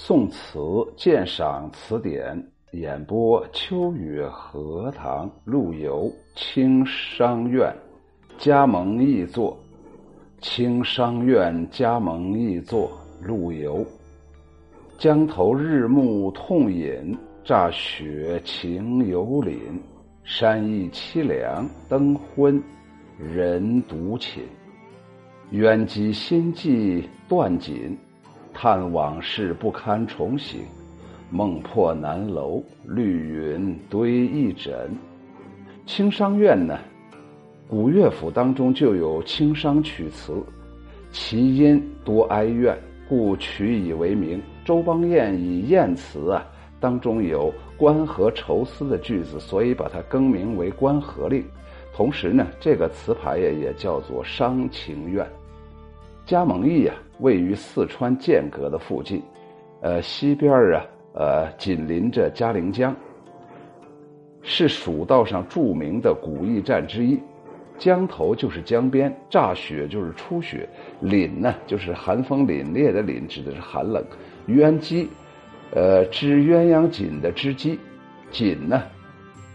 宋词鉴赏词典演播：秋雨荷塘陆游清商苑加盟译作，清商院加盟译作陆游。江头日暮痛饮，乍雪晴犹凛。山意凄凉灯昏，人独寝。冤机心悸断锦。叹往事不堪重醒，梦破南楼，绿云堆一枕。青商院呢，古乐府当中就有青商曲词，其音多哀怨，故取以为名。周邦彦以艳词啊，当中有关河愁思的句子，所以把它更名为关河令。同时呢，这个词牌呀也叫做伤情院。加盟驿啊，位于四川剑阁的附近，呃，西边啊，呃，紧邻着嘉陵江，是蜀道上著名的古驿站之一。江头就是江边，乍雪就是初雪，凛呢就是寒风凛冽的凛，指的是寒冷。鸳鸡，呃，织鸳鸯锦的织机，锦呢，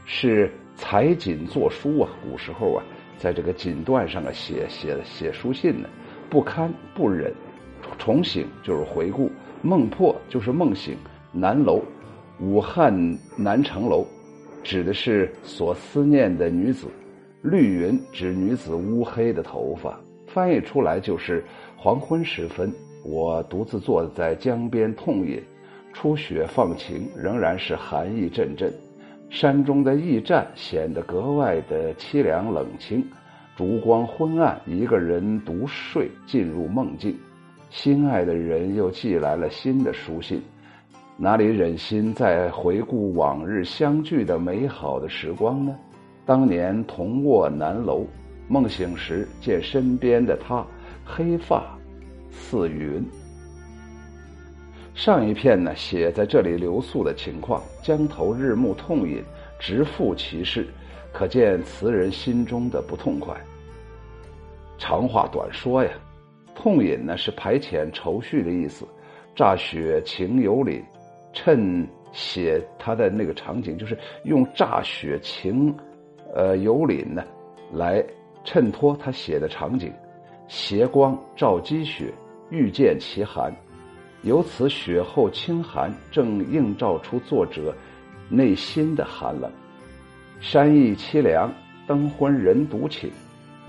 是裁锦作书啊。古时候啊，在这个锦缎上啊写写写书信呢。不堪不忍，重醒就是回顾；梦破就是梦醒。南楼，武汉南城楼，指的是所思念的女子。绿云指女子乌黑的头发。翻译出来就是黄昏时分，我独自坐在江边痛饮，初雪放晴，仍然是寒意阵阵。山中的驿站显得格外的凄凉冷清。烛光昏暗，一个人独睡，进入梦境。心爱的人又寄来了新的书信，哪里忍心再回顾往日相聚的美好的时光呢？当年同卧南楼，梦醒时见身边的他，黑发似云。上一片呢，写在这里留宿的情况，江头日暮痛饮，直复其事。可见词人心中的不痛快。长话短说呀，痛饮呢是排遣愁绪的意思。乍雪晴有凛，趁写他的那个场景，就是用乍雪晴，呃有凛呢，来衬托他写的场景。斜光照积雪，欲见其寒，由此雪后清寒，正映照出作者内心的寒冷。山意凄凉，灯昏人独寝。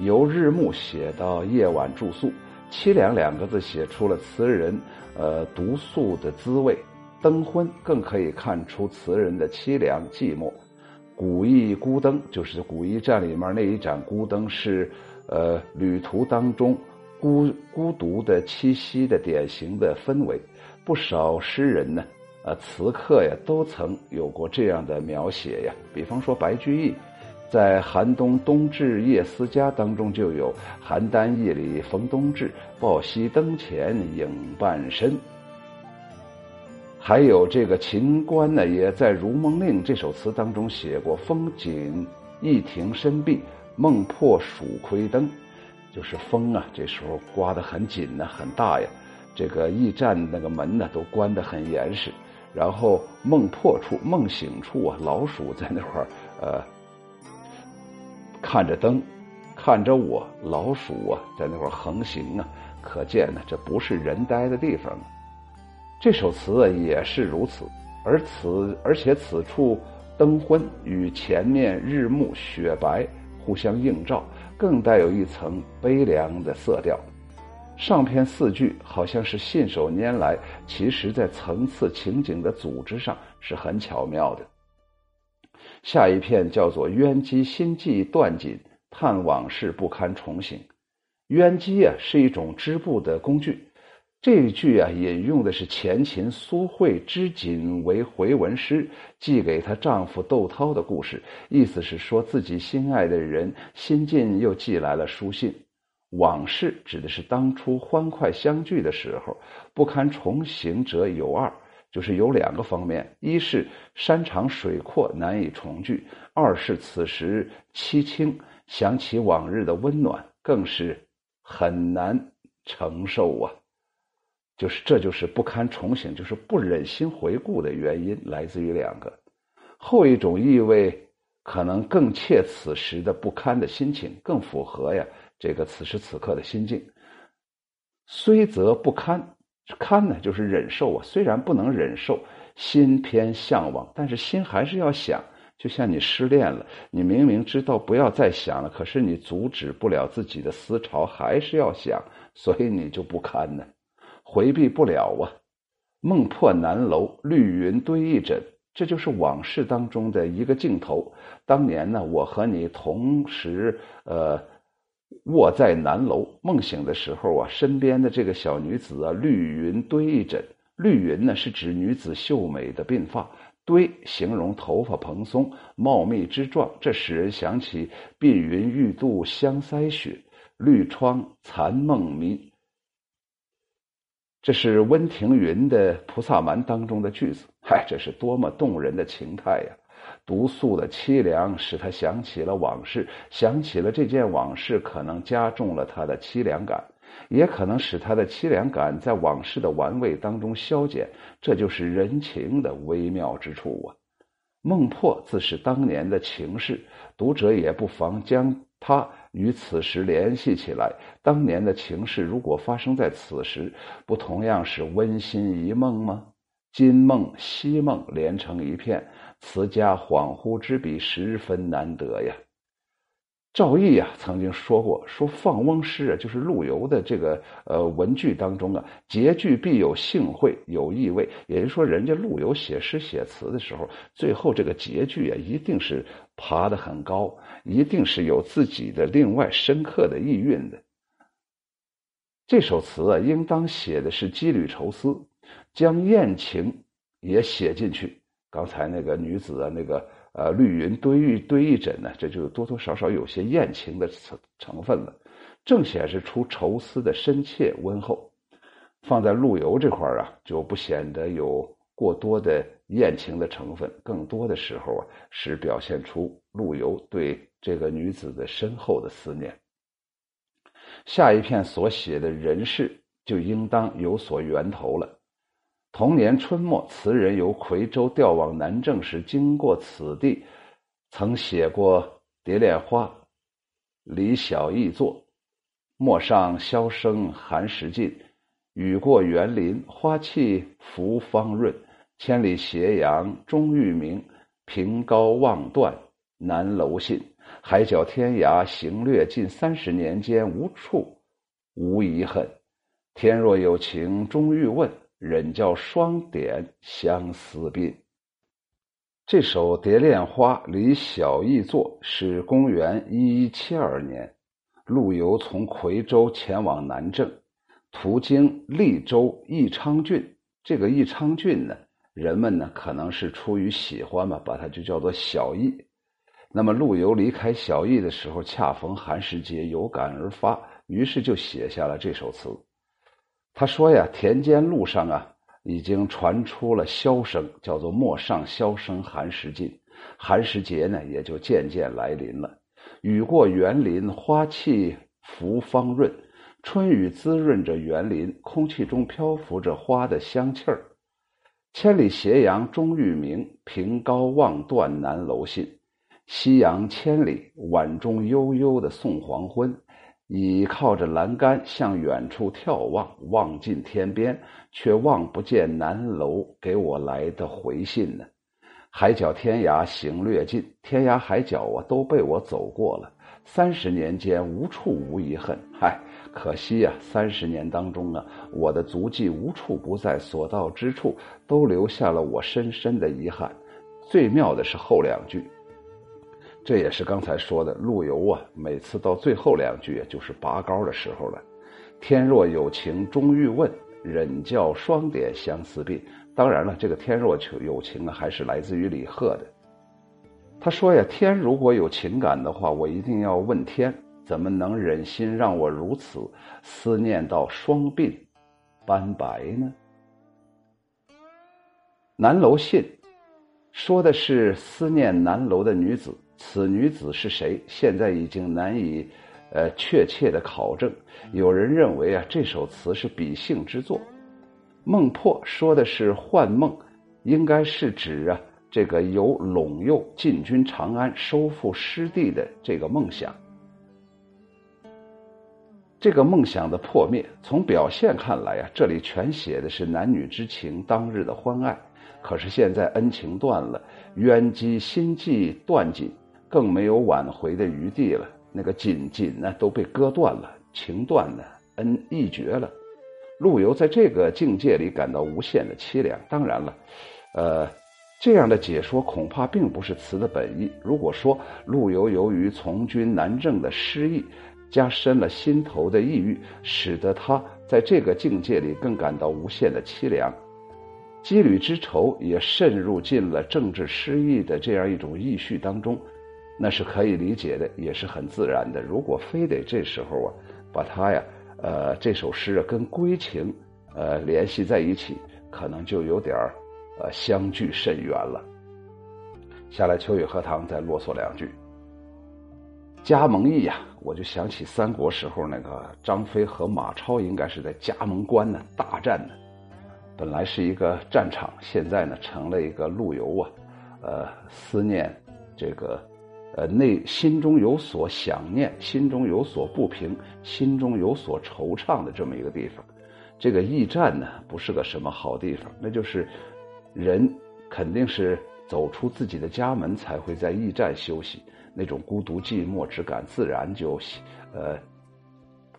由日暮写到夜晚住宿，凄凉两个字写出了词人呃独宿的滋味。灯昏更可以看出词人的凄凉寂寞。古驿孤灯就是古驿站里面那一盏孤灯，是呃旅途当中孤孤独的栖息的典型的氛围。不少诗人呢，呃词客呀，都曾有过这样的描写呀。比方说白居易。在寒冬冬至夜思家当中就有邯郸夜里逢冬至，抱膝灯前影半身。还有这个秦观呢，也在《如梦令》这首词当中写过：“风紧驿亭深闭，梦破蜀窥灯。”就是风啊，这时候刮得很紧呢，很大呀。这个驿站那个门呢，都关得很严实。然后梦破处、梦醒处啊，老鼠在那块儿，呃。看着灯，看着我，老鼠啊，在那块儿横行啊，可见呢，这不是人待的地方。这首词啊也是如此，而此而且此处灯昏与前面日暮雪白互相映照，更带有一层悲凉的色调。上篇四句好像是信手拈来，其实在层次情景的组织上是很巧妙的。下一片叫做“冤机心悸断锦，叹往事不堪重醒”。冤机啊是一种织布的工具。这一句啊引用的是前秦苏慧织锦为回文诗，寄给她丈夫窦涛的故事。意思是说自己心爱的人新近又寄来了书信。往事指的是当初欢快相聚的时候，不堪重行者有二。就是有两个方面，一是山长水阔难以重聚，二是此时凄清，想起往日的温暖，更是很难承受啊。就是这就是不堪重醒，就是不忍心回顾的原因，来自于两个。后一种意味可能更切此时的不堪的心情，更符合呀这个此时此刻的心境。虽则不堪，堪呢就是忍受啊。虽然不能忍受，心偏向往，但是心还是要想。就像你失恋了，你明明知道不要再想了，可是你阻止不了自己的思潮，还是要想，所以你就不堪呢。回避不了啊！梦破南楼，绿云堆一枕，这就是往事当中的一个镜头。当年呢，我和你同时呃卧在南楼，梦醒的时候啊，身边的这个小女子啊，绿云堆一枕。绿云呢，是指女子秀美的鬓发；堆形容头发蓬松茂密之状，这使人想起“鬓云欲度香腮雪，绿窗残梦迷”。这是温庭筠的《菩萨蛮》当中的句子，嗨，这是多么动人的情态呀！毒素的凄凉使他想起了往事，想起了这件往事，可能加重了他的凄凉感，也可能使他的凄凉感在往事的玩味当中消减。这就是人情的微妙之处啊！梦破自是当年的情事，读者也不妨将它。与此时联系起来，当年的情事如果发生在此时，不同样是温馨一梦吗？今梦昔梦连成一片，词家恍惚之笔十分难得呀。赵翼啊曾经说过：“说放翁诗啊，就是陆游的这个呃文句当中啊，结句必有兴会，有意味。也就是说，人家陆游写诗写词的时候，最后这个结句啊，一定是爬得很高，一定是有自己的另外深刻的意蕴的。这首词啊，应当写的是羁旅愁思，将艳情也写进去。刚才那个女子啊，那个。呃，绿云堆玉堆一枕呢，这就多多少少有些艳情的成成分了，正显示出愁思的深切温厚。放在陆游这块啊，就不显得有过多的艳情的成分，更多的时候啊，是表现出陆游对这个女子的深厚的思念。下一片所写的人事，就应当有所源头了。同年春末，词人由夔州调往南郑时，经过此地，曾写过《蝶恋花》，李小艺作：“陌上箫声寒食尽，雨过园林花气拂芳润。千里斜阳终欲明，凭高望断南楼信。海角天涯行略尽，三十年间无处无遗恨。天若有情终欲问。”忍教双点相思鬓。这首《蝶恋花》李小艺作，是公元一一七二年，陆游从夔州前往南郑，途经利州宜昌郡。这个宜昌郡呢，人们呢可能是出于喜欢嘛，把它就叫做小义。那么陆游离开小义的时候，恰逢寒食节，有感而发，于是就写下了这首词。他说呀，田间路上啊，已经传出了箫声，叫做“陌上箫声寒食尽”。寒食节呢，也就渐渐来临了。雨过园林，花气拂芳润。春雨滋润着园林，空气中漂浮着花的香气儿。千里斜阳终欲明，凭高望断南楼信。夕阳千里，晚钟悠悠的送黄昏。倚靠着栏杆向远处眺望，望尽天边，却望不见南楼给我来的回信呢。海角天涯行略尽，天涯海角啊都被我走过了。三十年间无处无遗恨，嗨，可惜呀！三十年当中啊，我的足迹无处不在，所到之处都留下了我深深的遗憾。最妙的是后两句。这也是刚才说的，陆游啊，每次到最后两句，就是拔高的时候了。天若有情终欲问，忍教双点相思鬓。当然了，这个天若有情啊，还是来自于李贺的。他说呀，天如果有情感的话，我一定要问天，怎么能忍心让我如此思念到双鬓斑白呢？南楼信，说的是思念南楼的女子。此女子是谁？现在已经难以，呃，确切的考证。有人认为啊，这首词是比兴之作，孟破说的是幻梦，应该是指啊这个由陇右进军长安、收复失地的这个梦想。这个梦想的破灭，从表现看来啊，这里全写的是男女之情，当日的欢爱。可是现在恩情断了，冤机心计断尽，更没有挽回的余地了。那个锦锦呢都被割断了，情断了，恩义绝了。陆游在这个境界里感到无限的凄凉。当然了，呃，这样的解说恐怕并不是词的本意。如果说陆游由于从军南郑的失意，加深了心头的抑郁，使得他在这个境界里更感到无限的凄凉，羁旅之愁也渗入进了政治失意的这样一种意绪当中，那是可以理解的，也是很自然的。如果非得这时候啊，把他呀，呃，这首诗啊跟归情，呃，联系在一起，可能就有点儿，呃，相距甚远了。下来，秋雨荷塘再啰嗦两句。加盟义呀，我就想起三国时候那个张飞和马超，应该是在加盟关呢大战呢。本来是一个战场，现在呢成了一个陆游啊，呃，思念这个，呃，内心中有所想念，心中有所不平，心中有所惆怅的这么一个地方。这个驿站呢，不是个什么好地方，那就是人肯定是走出自己的家门才会在驿站休息。那种孤独寂寞之感，自然就，呃，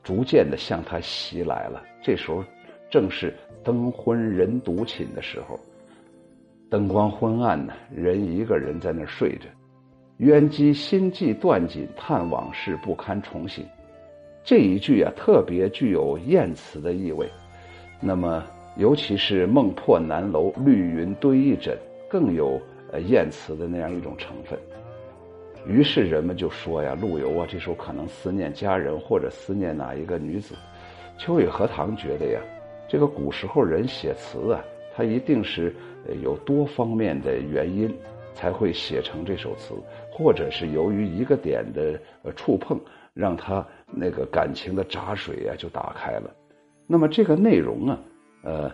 逐渐的向他袭来了。这时候，正是灯昏人独寝的时候，灯光昏暗呢，人一个人在那儿睡着。冤机心悸断锦，叹往事不堪重行。这一句啊，特别具有艳词的意味。那么，尤其是梦破南楼，绿云堆一枕，更有呃艳词的那样一种成分。于是人们就说呀，陆游啊，这时候可能思念家人，或者思念哪一个女子。秋雨荷塘觉得呀，这个古时候人写词啊，他一定是有多方面的原因才会写成这首词，或者是由于一个点的呃触碰，让他那个感情的闸水啊就打开了。那么这个内容啊，呃，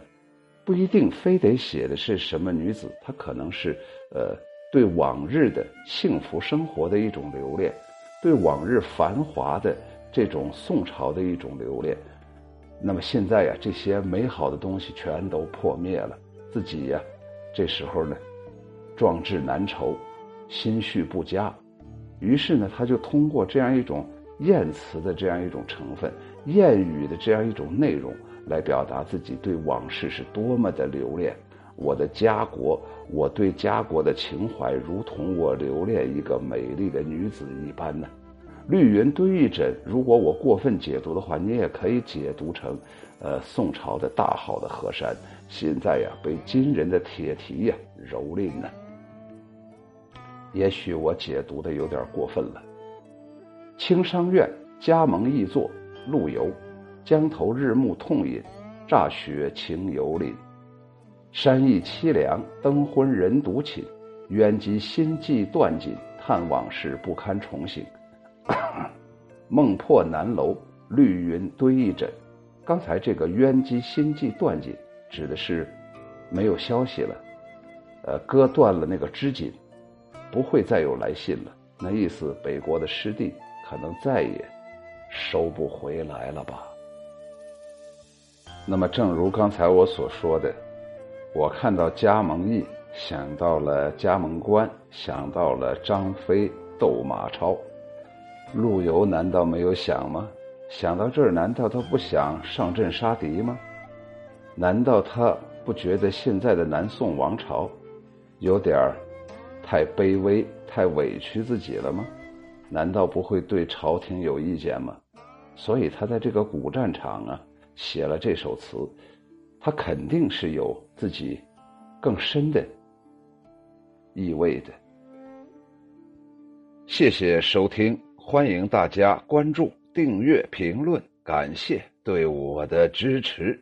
不一定非得写的是什么女子，她可能是呃。对往日的幸福生活的一种留恋，对往日繁华的这种宋朝的一种留恋，那么现在呀，这些美好的东西全都破灭了，自己呀，这时候呢，壮志难酬，心绪不佳，于是呢，他就通过这样一种艳词的这样一种成分，谚语的这样一种内容，来表达自己对往事是多么的留恋。我的家国，我对家国的情怀，如同我留恋一个美丽的女子一般呢。绿云堆一枕，如果我过分解读的话，你也可以解读成，呃，宋朝的大好的河山，现在呀被金人的铁蹄呀蹂躏呢。也许我解读的有点过分了。青商院加盟易作，陆游，江头日暮痛饮，乍雪情犹临。山意凄凉，灯昏人独寝，冤机心悸断尽，叹往事不堪重醒。梦破南楼，绿云堆一枕。刚才这个冤机心悸断锦，指的是没有消息了，呃，割断了那个织锦，不会再有来信了。那意思，北国的失地可能再也收不回来了吧？那么，正如刚才我所说的。我看到加盟义，想到了加盟关，想到了张飞斗马超。陆游难道没有想吗？想到这儿，难道他不想上阵杀敌吗？难道他不觉得现在的南宋王朝有点儿太卑微、太委屈自己了吗？难道不会对朝廷有意见吗？所以他在这个古战场啊，写了这首词。他肯定是有自己更深的意味的。谢谢收听，欢迎大家关注、订阅、评论，感谢对我的支持。